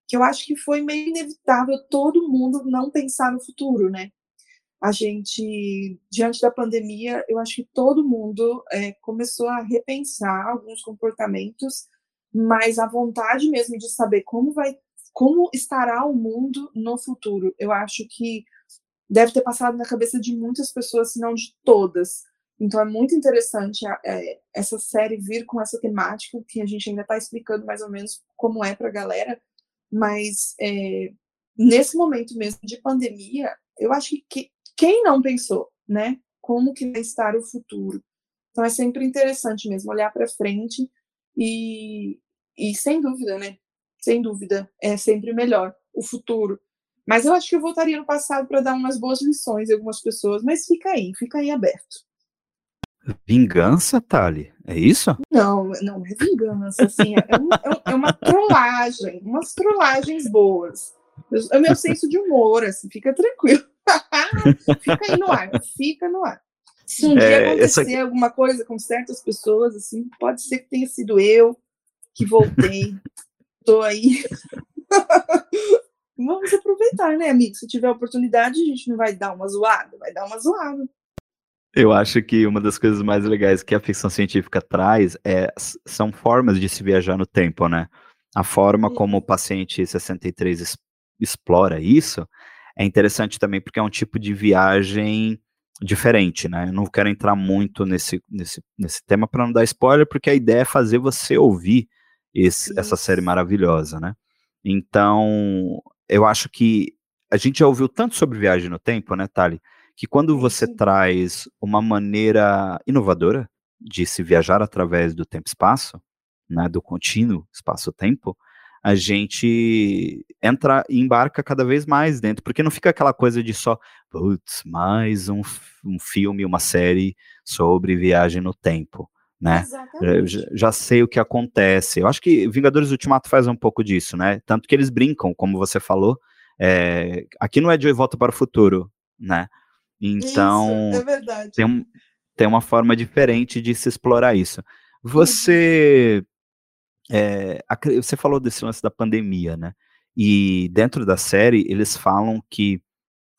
que eu acho que foi meio inevitável todo mundo não pensar no futuro, né? A gente, diante da pandemia, eu acho que todo mundo é, começou a repensar alguns comportamentos, mas a vontade mesmo de saber como vai, como estará o mundo no futuro. Eu acho que deve ter passado na cabeça de muitas pessoas, se não de todas. Então é muito interessante é, essa série vir com essa temática, que a gente ainda está explicando mais ou menos como é para a galera, mas é, nesse momento mesmo de pandemia, eu acho que quem não pensou, né? Como que vai estar o futuro? Então é sempre interessante mesmo olhar para frente e, e sem dúvida, né? Sem dúvida, é sempre melhor o futuro. Mas eu acho que eu voltaria no passado para dar umas boas lições a algumas pessoas, mas fica aí, fica aí aberto. Vingança, Tali? É isso? Não, não é vingança, assim, é, é, é uma trollagem, umas trollagens boas. É o meu senso de humor, assim, fica tranquilo. fica aí no ar, fica no ar. Se um dia é, acontecer essa... alguma coisa com certas pessoas, assim, pode ser que tenha sido eu que voltei. Tô aí. Vamos aproveitar, né, amigo? Se tiver oportunidade, a gente não vai dar uma zoada, vai dar uma zoada. Eu acho que uma das coisas mais legais que a ficção científica traz é, são formas de se viajar no tempo, né? A forma Sim. como o paciente 63 es, explora isso é interessante também porque é um tipo de viagem diferente, né? Eu não quero entrar muito nesse, nesse, nesse tema para não dar spoiler, porque a ideia é fazer você ouvir esse, essa série maravilhosa, né? Então, eu acho que a gente já ouviu tanto sobre viagem no tempo, né, Thali? Que quando você traz uma maneira inovadora de se viajar através do tempo-espaço, né, do contínuo espaço-tempo, a gente entra e embarca cada vez mais dentro, porque não fica aquela coisa de só, putz, mais um, um filme, uma série sobre viagem no tempo, né? Já, já, sei o que acontece. Eu acho que Vingadores Ultimato faz um pouco disso, né? Tanto que eles brincam, como você falou, é, aqui não é de Volta para o Futuro, né? Então, isso, é. Tem, um, tem uma forma diferente de se explorar isso. Você é, você falou desse lance da pandemia, né? E dentro da série, eles falam que,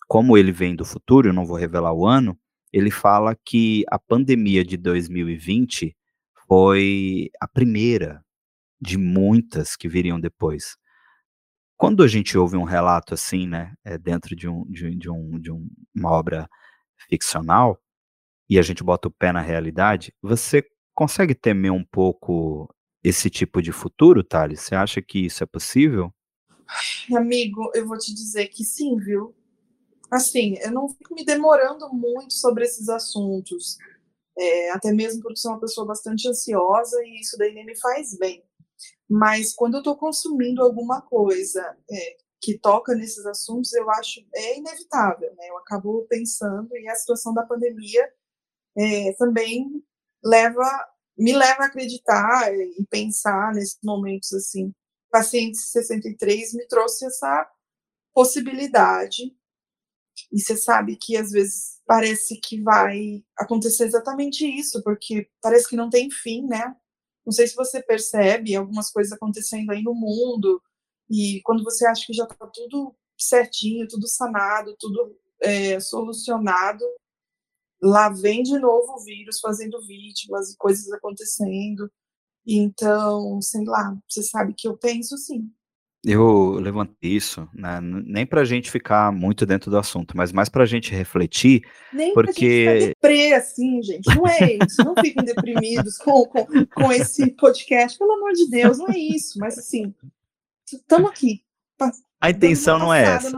como ele vem do futuro, eu não vou revelar o ano, ele fala que a pandemia de 2020 foi a primeira de muitas que viriam depois. Quando a gente ouve um relato assim, né, é, dentro de, um, de, de, um, de um, uma obra ficcional, e a gente bota o pé na realidade, você consegue temer um pouco esse tipo de futuro, Thales? Você acha que isso é possível? Amigo, eu vou te dizer que sim, viu? Assim, eu não fico me demorando muito sobre esses assuntos, é, até mesmo porque sou uma pessoa bastante ansiosa e isso daí nem me faz bem. Mas quando eu estou consumindo alguma coisa é, que toca nesses assuntos, eu acho é inevitável, né? Eu acabo pensando e a situação da pandemia é, também leva me leva a acreditar e pensar nesses momentos assim. Paciente 63 me trouxe essa possibilidade. E você sabe que às vezes parece que vai acontecer exatamente isso, porque parece que não tem fim, né? Não sei se você percebe algumas coisas acontecendo aí no mundo, e quando você acha que já está tudo certinho, tudo sanado, tudo é, solucionado, lá vem de novo o vírus fazendo vítimas e coisas acontecendo. Então, sei lá, você sabe que eu penso sim. Eu levantei isso, né, nem para a gente ficar muito dentro do assunto, mas mais para a gente refletir, nem porque... ficar deprê, assim, gente, não é isso, não fiquem deprimidos com, com, com esse podcast, pelo amor de Deus, não é isso, mas assim, estamos aqui. A intenção não é essa.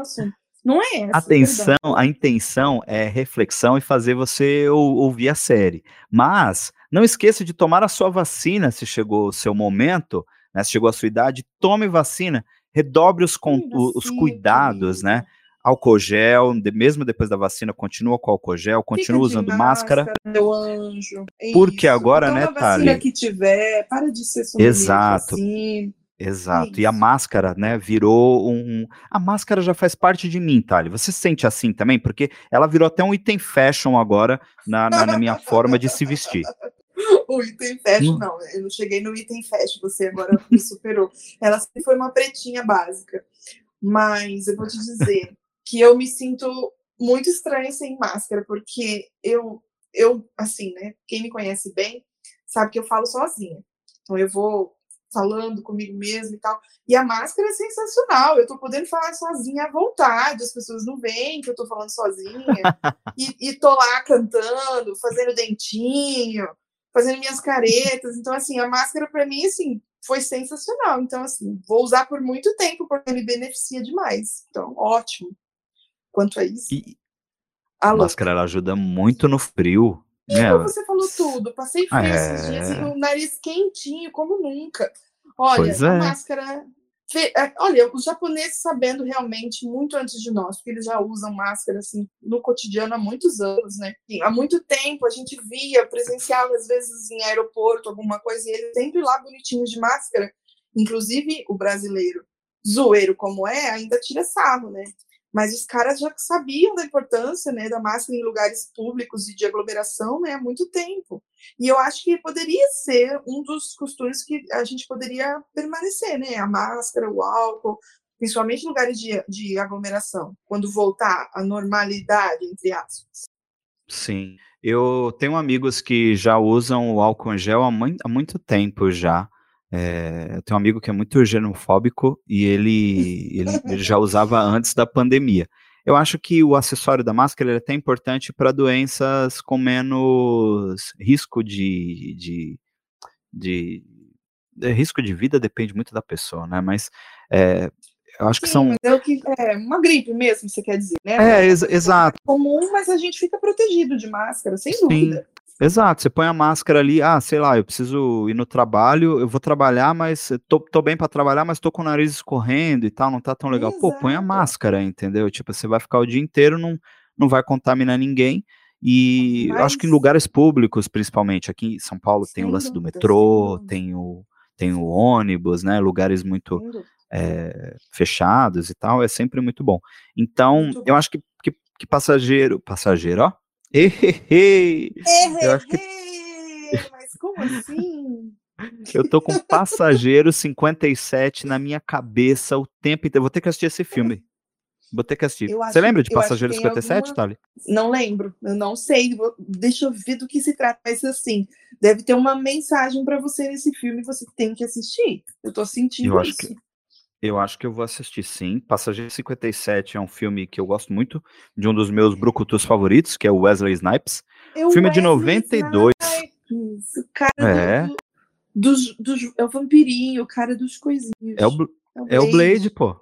Não é essa. Atenção, a intenção é reflexão e fazer você ou, ouvir a série. Mas não esqueça de tomar a sua vacina se chegou o seu momento, né? Se chegou a sua idade, tome vacina, redobre os, com, os cuidados, né? álcool gel, mesmo depois da vacina, continua com álcool gel, continua usando máscara. máscara. Meu anjo. É porque isso. agora, Toma né, Thali? que tiver, para de ser Exato. Assim. Exato. Isso. E a máscara, né, virou um. A máscara já faz parte de mim, Thali. Você se sente assim também? Porque ela virou até um item fashion agora na, na, na minha forma de se vestir. O item hum. não, eu não cheguei no item fashion, você agora me superou. Ela sempre foi uma pretinha básica. Mas eu vou te dizer que eu me sinto muito estranha sem máscara, porque eu, eu, assim, né, quem me conhece bem, sabe que eu falo sozinha. Então eu vou falando comigo mesmo e tal. E a máscara é sensacional. Eu tô podendo falar sozinha à vontade. As pessoas não veem que eu tô falando sozinha. e, e tô lá cantando, fazendo dentinho, fazendo minhas caretas. Então, assim, a máscara para mim, assim, foi sensacional. Então, assim, vou usar por muito tempo porque me beneficia demais. Então, ótimo. Quanto a isso. E... A máscara ela ajuda muito no frio. Né? Você falou tudo. Passei frio é... esses dias e o nariz quentinho, como nunca. Olha, é. a máscara. É, olha, os japoneses sabendo realmente muito antes de nós, porque eles já usam máscara assim no cotidiano há muitos anos, né? E há muito tempo a gente via, presenciava às vezes em aeroporto alguma coisa e eles sempre lá bonitinhos de máscara. Inclusive o brasileiro, zoeiro como é, ainda tira sarro, né? Mas os caras já sabiam da importância né, da máscara em lugares públicos e de aglomeração né, há muito tempo. E eu acho que poderia ser um dos costumes que a gente poderia permanecer, né? A máscara, o álcool, principalmente em lugares de, de aglomeração, quando voltar à normalidade, entre aspas. Sim. Eu tenho amigos que já usam o álcool em gel há muito, há muito tempo já. É, eu tenho um amigo que é muito germofóbico e ele, ele, ele, já usava antes da pandemia. Eu acho que o acessório da máscara é até importante para doenças com menos risco de, de, de, de, risco de vida depende muito da pessoa, né? Mas é, eu acho Sim, que são. Mas é, o que, é uma gripe mesmo, você quer dizer, né? É, ex exato. É comum, mas a gente fica protegido de máscara, sem Sim. dúvida. Exato, você põe a máscara ali, ah, sei lá, eu preciso ir no trabalho, eu vou trabalhar, mas tô, tô bem para trabalhar, mas tô com o nariz escorrendo e tal, não tá tão legal. Exato. Pô, põe a máscara, entendeu? Tipo, você vai ficar o dia inteiro, não, não vai contaminar ninguém. E mas... acho que em lugares públicos, principalmente, aqui em São Paulo tem o lance do metrô, tem o, tem o ônibus, né? Lugares muito é, fechados e tal, é sempre muito bom. Então, muito eu acho que, que, que passageiro, passageiro, ó, Eu acho que... Mas como assim? Eu tô com Passageiro 57 na minha cabeça o tempo inteiro. Vou ter que assistir esse filme. Vou ter que assistir. Acho, Você lembra de Passageiro 57, alguma... Thali? Não lembro, eu não sei. Vou... Deixa eu ver do que se trata. Mas assim, deve ter uma mensagem para você nesse filme você tem que assistir. Eu tô sentindo eu isso. Que... Eu acho que eu vou assistir sim. Passageiro 57 é um filme que eu gosto muito, de um dos meus brucutus favoritos, que é o Wesley Snipes. É o filme Wesley de 92. Snipes, o cara é. Do, dos, dos, é o vampirinho, o cara dos coisinhos. É o, é o, é o Blade, pô.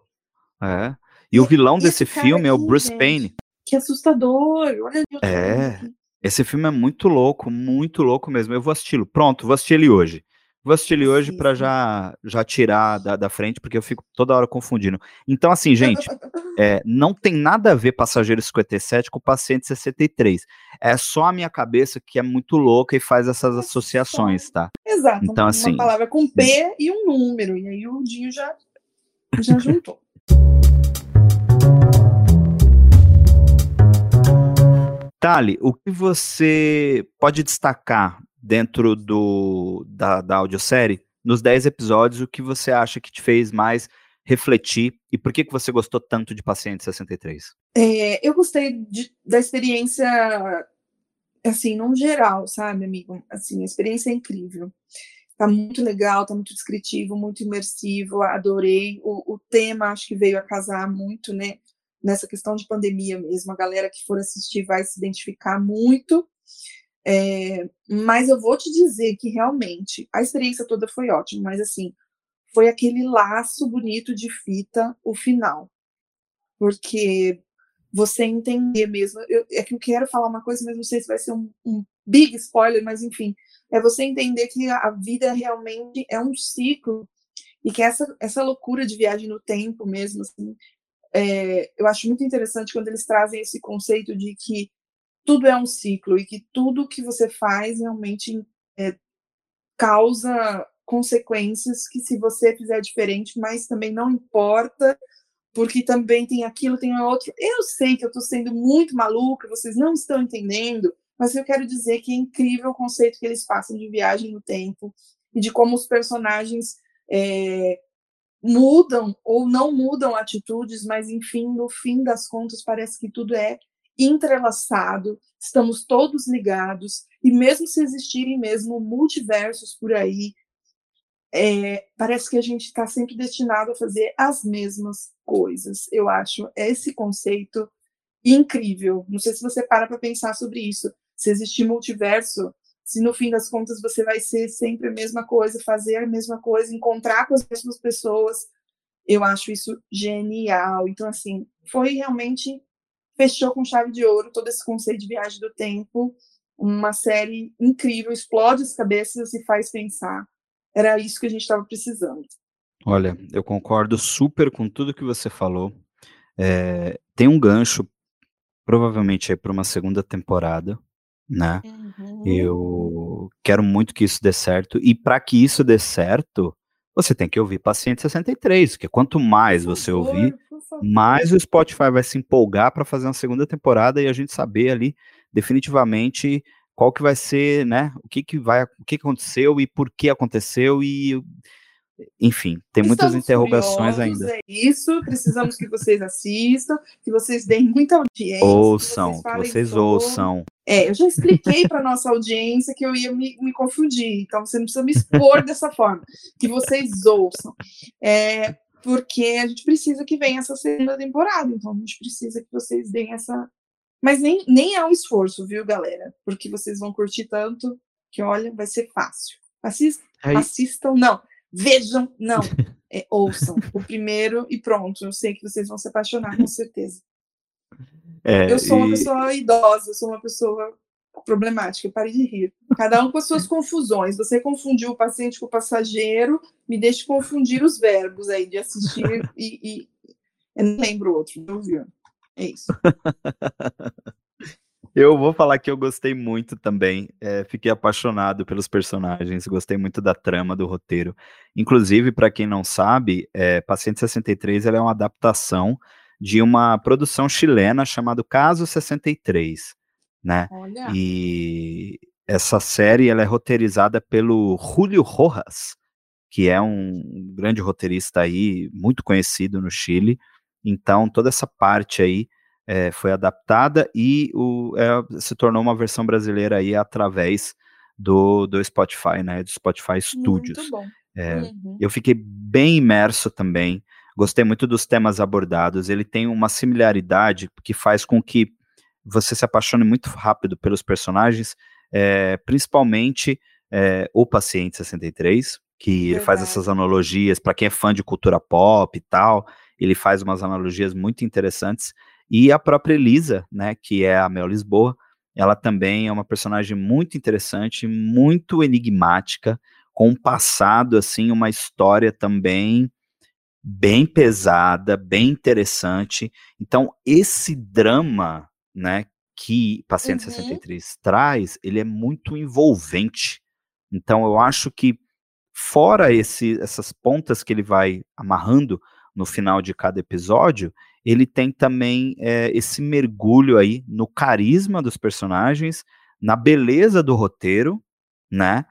É. E, e o vilão desse filme é o Bruce gente, Payne. Que assustador. Olha É. Esse filme é muito louco, muito louco mesmo. Eu vou assisti-lo. Pronto, vou assistir ele hoje. Vou assistir ele hoje para já, já tirar da, da, frente, porque eu fico toda hora confundindo. Então, assim, gente, é, não tem nada a ver Passageiro 57 com Paciente 63. É só a minha cabeça que é muito louca e faz essas associações, tá? Exato. Então, uma assim, uma palavra com P e um número, e aí o Dinho já, já juntou. Tali, o que você pode destacar dentro do, da, da nos 10 episódios, o que você acha que te fez mais refletir e por que, que você gostou tanto de Paciente 63? É, eu gostei de, da experiência, assim, num geral, sabe, amigo? Assim, a experiência é incrível. Tá muito legal, tá muito descritivo, muito imersivo, adorei. O, o tema acho que veio a casar muito, né? Nessa questão de pandemia mesmo. A galera que for assistir vai se identificar muito. É, mas eu vou te dizer que realmente a experiência toda foi ótima, mas assim, foi aquele laço bonito de fita o final. Porque você entender mesmo. Eu, é que eu quero falar uma coisa, mas não sei se vai ser um, um big spoiler, mas enfim, é você entender que a vida realmente é um ciclo e que essa, essa loucura de viagem no tempo mesmo, assim, é, eu acho muito interessante quando eles trazem esse conceito de que tudo é um ciclo e que tudo que você faz realmente é, causa consequências que se você fizer diferente, mas também não importa, porque também tem aquilo, tem outro. Eu sei que eu estou sendo muito maluca, vocês não estão entendendo, mas eu quero dizer que é incrível o conceito que eles passam de viagem no tempo e de como os personagens é, mudam ou não mudam atitudes, mas enfim, no fim das contas, parece que tudo é entrelaçado, estamos todos ligados, e mesmo se existirem mesmo multiversos por aí, é, parece que a gente está sempre destinado a fazer as mesmas coisas. Eu acho esse conceito incrível. Não sei se você para para pensar sobre isso. Se existir multiverso, se no fim das contas você vai ser sempre a mesma coisa, fazer a mesma coisa, encontrar com as mesmas pessoas, eu acho isso genial. Então, assim, foi realmente fechou com chave de ouro todo esse conceito de viagem do tempo. Uma série incrível, explode as cabeças e faz pensar. Era isso que a gente estava precisando. Olha, eu concordo super com tudo que você falou. É, tem um gancho, provavelmente aí para uma segunda temporada, né? Uhum. Eu quero muito que isso dê certo. E para que isso dê certo, você tem que ouvir Paciente 63, porque quanto mais você ouvir, mais o Spotify vai se empolgar para fazer uma segunda temporada e a gente saber ali definitivamente qual que vai ser, né, o que que vai, o que aconteceu e por que aconteceu e enfim, tem Estamos muitas interrogações ainda. É isso, precisamos que vocês assistam, que vocês deem muita audiência. Ouçam, que vocês, vocês ouçam. É, eu já expliquei para nossa audiência que eu ia me, me, confundir, então você não precisa me expor dessa forma, que vocês ouçam. É, porque a gente precisa que venha essa segunda temporada, então a gente precisa que vocês deem essa. Mas nem, nem é um esforço, viu, galera? Porque vocês vão curtir tanto que, olha, vai ser fácil. Assistam, é assistam não. Vejam, não. É, ouçam o primeiro e pronto. Eu sei que vocês vão se apaixonar, com certeza. É, eu sou uma pessoa idosa, eu sou uma pessoa problemática, pare de rir. Cada um com as suas confusões. Você confundiu o paciente com o passageiro, me deixe confundir os verbos aí de assistir e, e... eu não lembro o outro, não viu? É isso. Eu vou falar que eu gostei muito também. É, fiquei apaixonado pelos personagens, gostei muito da trama do roteiro. Inclusive, para quem não sabe, é, Paciente 63 é uma adaptação de uma produção chilena chamada Caso 63, né? Olha. E essa série ela é roteirizada pelo Julio Rojas, que é um grande roteirista aí, muito conhecido no Chile. Então, toda essa parte aí é, foi adaptada e o, é, se tornou uma versão brasileira aí através do, do Spotify, né, do Spotify Studios. Muito bom. É, uhum. Eu fiquei bem imerso também, gostei muito dos temas abordados, ele tem uma similaridade que faz com que você se apaixone muito rápido pelos personagens, é, principalmente é, o Paciente 63, que ele faz essas analogias, para quem é fã de cultura pop e tal, ele faz umas analogias muito interessantes, e a própria Elisa, né, que é a Mel Lisboa, ela também é uma personagem muito interessante, muito enigmática, com um passado, assim, uma história também bem pesada, bem interessante. Então, esse drama, né, que Paciente uhum. 63 traz, ele é muito envolvente. Então, eu acho que fora esse, essas pontas que ele vai amarrando no final de cada episódio, ele tem também é, esse mergulho aí no carisma dos personagens, na beleza do roteiro, né?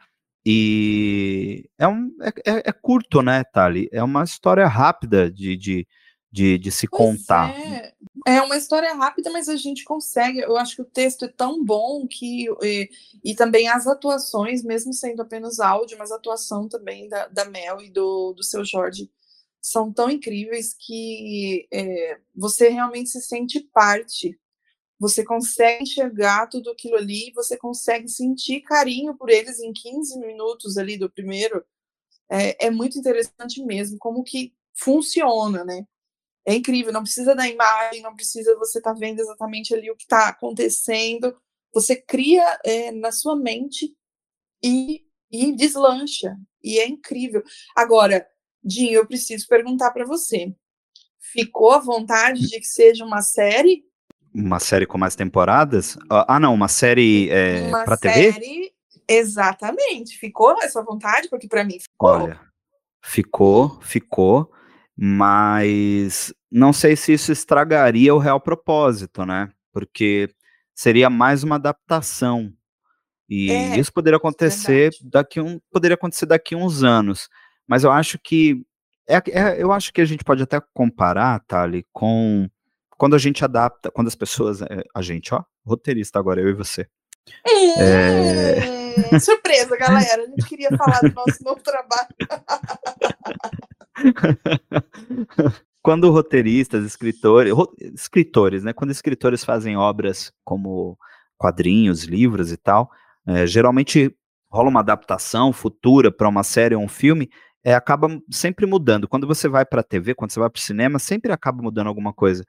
E é, um, é, é, é curto, né, Thali? É uma história rápida de, de, de, de se pois contar. É. é uma história rápida, mas a gente consegue. Eu acho que o texto é tão bom que. E, e também as atuações, mesmo sendo apenas áudio, mas a atuação também da, da Mel e do, do seu Jorge são tão incríveis que é, você realmente se sente parte. Você consegue enxergar tudo aquilo ali, você consegue sentir carinho por eles em 15 minutos ali do primeiro. É, é muito interessante mesmo como que funciona, né? É incrível, não precisa da imagem, não precisa você estar tá vendo exatamente ali o que está acontecendo. Você cria é, na sua mente e, e deslancha. E é incrível. Agora, Dinho, eu preciso perguntar para você. Ficou à vontade de que seja uma série? Uma série com mais temporadas? Ah, não, uma série é, para TV? Série, exatamente. Ficou essa vontade? Porque para mim ficou. Olha, ficou, ficou, mas não sei se isso estragaria o real propósito, né? Porque seria mais uma adaptação. E é, isso poderia acontecer verdade. daqui um, poderia acontecer daqui uns anos. Mas eu acho que é, é, eu acho que a gente pode até comparar, Thali, com quando a gente adapta, quando as pessoas, é, a gente, ó, roteirista agora, eu e você. É... Surpresa, galera. A gente queria falar do nosso novo trabalho. quando roteiristas, escritores, escritores, né? Quando escritores fazem obras como quadrinhos, livros e tal, é, geralmente rola uma adaptação futura para uma série ou um filme, é, acaba sempre mudando. Quando você vai para a TV, quando você vai para o cinema, sempre acaba mudando alguma coisa.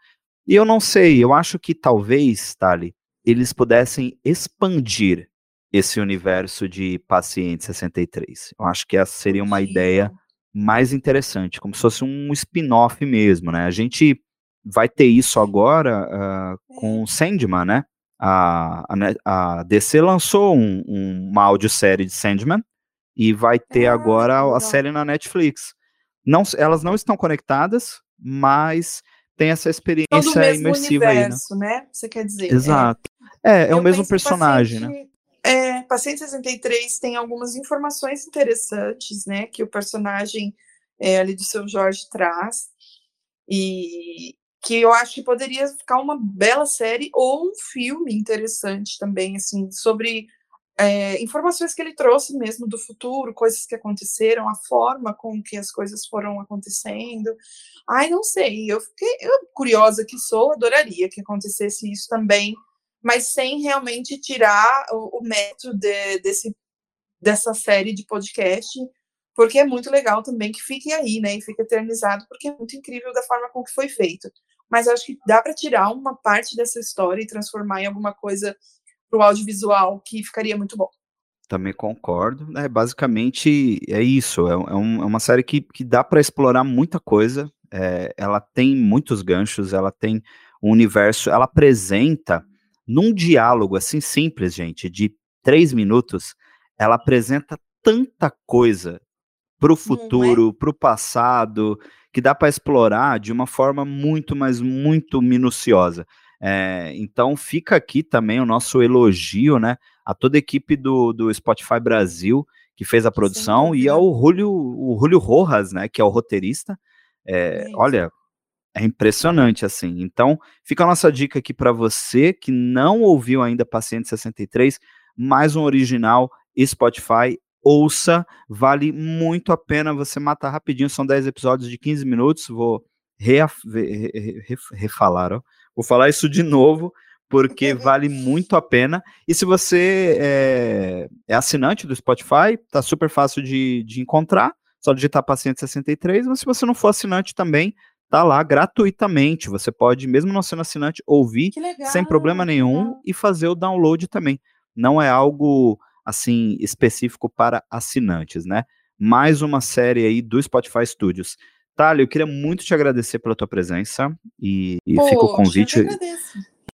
E eu não sei, eu acho que talvez, Tali, eles pudessem expandir esse universo de Paciente 63. Eu acho que essa seria uma ideia mais interessante, como se fosse um spin-off mesmo, né? A gente vai ter isso agora uh, com Sandman, né? A, a, a DC lançou um, um, uma audiosérie de Sandman, e vai ter ah, agora a série na Netflix. Não, elas não estão conectadas, mas tem essa experiência imersiva universo, aí, né? né? Você quer dizer? Exato. É, é, é o mesmo personagem, paciente, né? É, Paciente 63 tem algumas informações interessantes, né? Que o personagem é, ali do seu Jorge traz. E que eu acho que poderia ficar uma bela série ou um filme interessante também, assim, sobre é, informações que ele trouxe mesmo do futuro, coisas que aconteceram, a forma com que as coisas foram acontecendo. Ai, não sei, eu fiquei eu, curiosa que sou, adoraria que acontecesse isso também, mas sem realmente tirar o, o mérito de, desse, dessa série de podcast, porque é muito legal também que fique aí, né, e fique eternizado, porque é muito incrível da forma com que foi feito. Mas acho que dá para tirar uma parte dessa história e transformar em alguma coisa para o audiovisual que ficaria muito bom. Também concordo. É, basicamente é isso. É, é, um, é uma série que, que dá para explorar muita coisa. É, ela tem muitos ganchos, ela tem um universo, ela apresenta num diálogo assim simples, gente, de três minutos, ela apresenta tanta coisa para o é? futuro, é? para o passado, que dá para explorar de uma forma muito, mas muito minuciosa. É, então fica aqui também o nosso elogio, né, a toda a equipe do, do Spotify Brasil que fez a produção Sim, e ao Julio, o Julio Rojas, né, que é o roteirista. É, olha, é impressionante assim. Então fica a nossa dica aqui para você que não ouviu ainda Paciente 63, mais um original Spotify ouça, vale muito a pena você matar rapidinho, são 10 episódios de 15 minutos, vou refalar, ó. vou falar isso de novo, porque vale muito a pena, e se você é, é assinante do Spotify, tá super fácil de, de encontrar, só digitar Paciente 63, mas se você não for assinante também, tá lá gratuitamente, você pode, mesmo não sendo assinante, ouvir sem problema nenhum e fazer o download também, não é algo assim específico para assinantes, né? Mais uma série aí do Spotify Studios. Thalia, eu queria muito te agradecer pela tua presença e, e Pô, fica o convite. Eu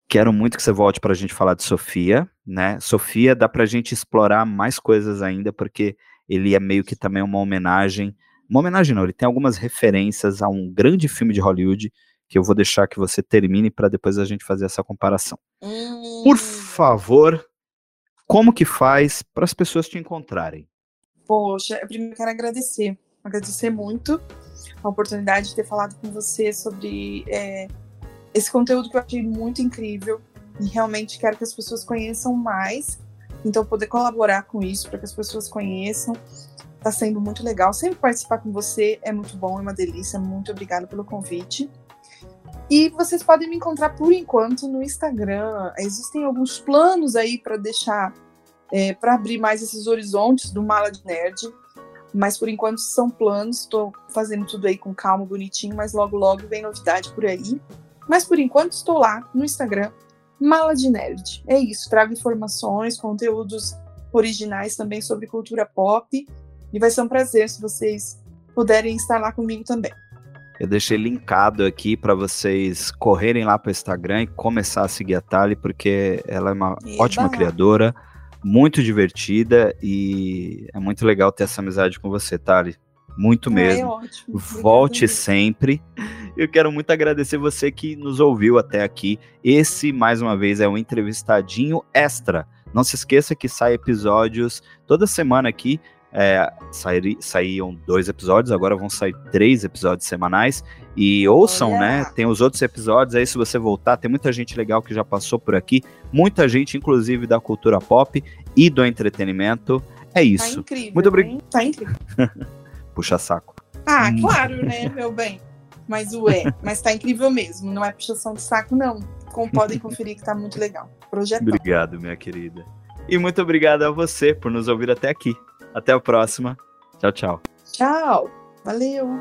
Quero muito que você volte para a gente falar de Sofia, né? Sofia dá para a gente explorar mais coisas ainda, porque ele é meio que também uma homenagem. Uma homenagem não, ele tem algumas referências a um grande filme de Hollywood que eu vou deixar que você termine para depois a gente fazer essa comparação. Hum. Por favor, como que faz para as pessoas te encontrarem? Poxa, eu primeiro quero agradecer, agradecer muito a oportunidade de ter falado com você sobre é, esse conteúdo que eu achei muito incrível e realmente quero que as pessoas conheçam mais. Então, poder colaborar com isso para que as pessoas conheçam está sendo muito legal. Sempre participar com você é muito bom, é uma delícia. Muito obrigada pelo convite. E vocês podem me encontrar por enquanto no Instagram. Existem alguns planos aí para deixar, é, para abrir mais esses horizontes do Mala de Nerd. Mas por enquanto são planos. Estou fazendo tudo aí com calma, bonitinho. Mas logo, logo vem novidade por aí. Mas por enquanto estou lá no Instagram, Mala de Nerd. É isso. Trago informações, conteúdos originais também sobre cultura pop. E vai ser um prazer se vocês puderem estar lá comigo também. Eu deixei linkado aqui para vocês correrem lá para o Instagram e começar a seguir a Tali, porque ela é uma Eba. ótima criadora, muito divertida e é muito legal ter essa amizade com você, Tali. Muito ah, é mesmo. É ótimo. Volte sempre. Eu quero muito agradecer você que nos ouviu até aqui. Esse, mais uma vez, é um entrevistadinho extra. Não se esqueça que sai episódios toda semana aqui é, sair, saíam dois episódios, agora vão sair três episódios semanais. E ouçam, Olha. né? Tem os outros episódios aí, se você voltar, tem muita gente legal que já passou por aqui, muita gente, inclusive, da cultura pop e do entretenimento. É tá isso. Tá incrível. Muito obrigado. Tá incrível. Puxa saco. Ah, hum. claro, né, meu bem. Mas o é, mas tá incrível mesmo. Não é puxação de saco, não. Como podem conferir que tá muito legal. Projeto. Obrigado, minha querida. E muito obrigado a você por nos ouvir até aqui. Até a próxima. Tchau, tchau. Tchau. Valeu.